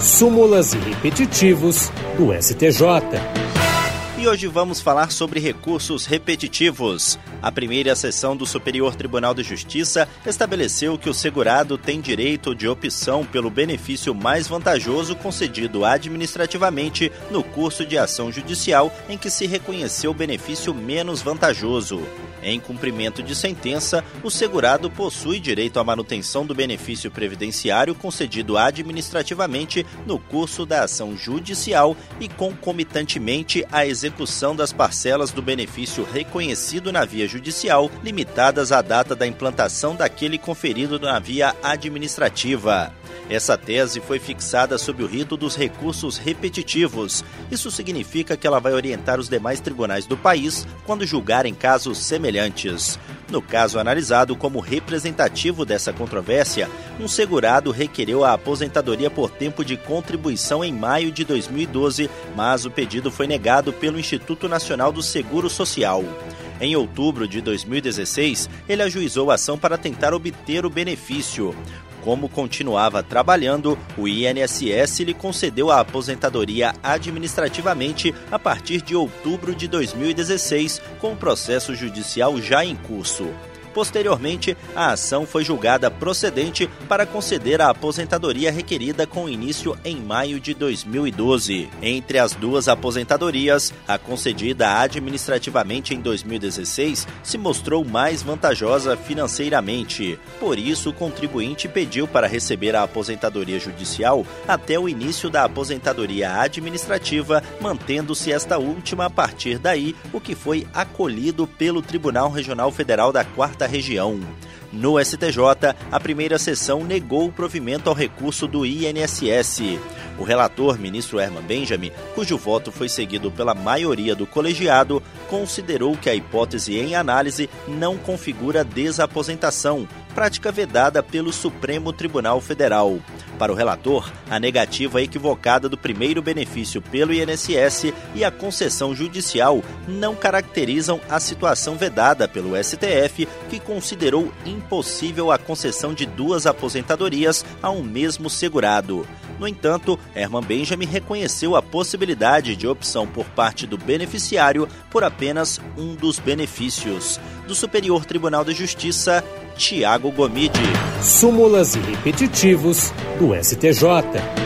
súmulas e repetitivos do STJ. E hoje vamos falar sobre recursos repetitivos. A primeira sessão do Superior Tribunal de Justiça estabeleceu que o segurado tem direito de opção pelo benefício mais vantajoso concedido administrativamente no curso de ação judicial em que se reconheceu o benefício menos vantajoso. Em cumprimento de sentença, o segurado possui direito à manutenção do benefício previdenciário concedido administrativamente no curso da ação judicial e concomitantemente à execução das parcelas do benefício reconhecido na via judicial, limitadas à data da implantação daquele conferido na via administrativa. Essa tese foi fixada sob o rito dos recursos repetitivos. Isso significa que ela vai orientar os demais tribunais do país quando julgarem casos semelhantes. No caso analisado como representativo dessa controvérsia, um segurado requereu a aposentadoria por tempo de contribuição em maio de 2012, mas o pedido foi negado pelo Instituto Nacional do Seguro Social. Em outubro de 2016, ele ajuizou a ação para tentar obter o benefício. Como continuava trabalhando, o INSS lhe concedeu a aposentadoria administrativamente a partir de outubro de 2016, com o processo judicial já em curso. Posteriormente, a ação foi julgada procedente para conceder a aposentadoria requerida com início em maio de 2012. Entre as duas aposentadorias, a concedida administrativamente em 2016 se mostrou mais vantajosa financeiramente. Por isso, o contribuinte pediu para receber a aposentadoria judicial até o início da aposentadoria administrativa, mantendo-se esta última a partir daí, o que foi acolhido pelo Tribunal Regional Federal da Quarta região. No STJ, a primeira sessão negou o provimento ao recurso do INSS. O relator, ministro Herman Benjamin, cujo voto foi seguido pela maioria do colegiado, considerou que a hipótese em análise não configura desaposentação, prática vedada pelo Supremo Tribunal Federal. Para o relator, a negativa equivocada do primeiro benefício pelo INSS e a concessão judicial não caracterizam a situação vedada pelo STF, que considerou impossível a concessão de duas aposentadorias a um mesmo segurado. No entanto, Herman Benjamin reconheceu a possibilidade de opção por parte do beneficiário por apenas um dos benefícios. Do Superior Tribunal de Justiça, Tiago Gomide. Súmulas e repetitivos do STJ.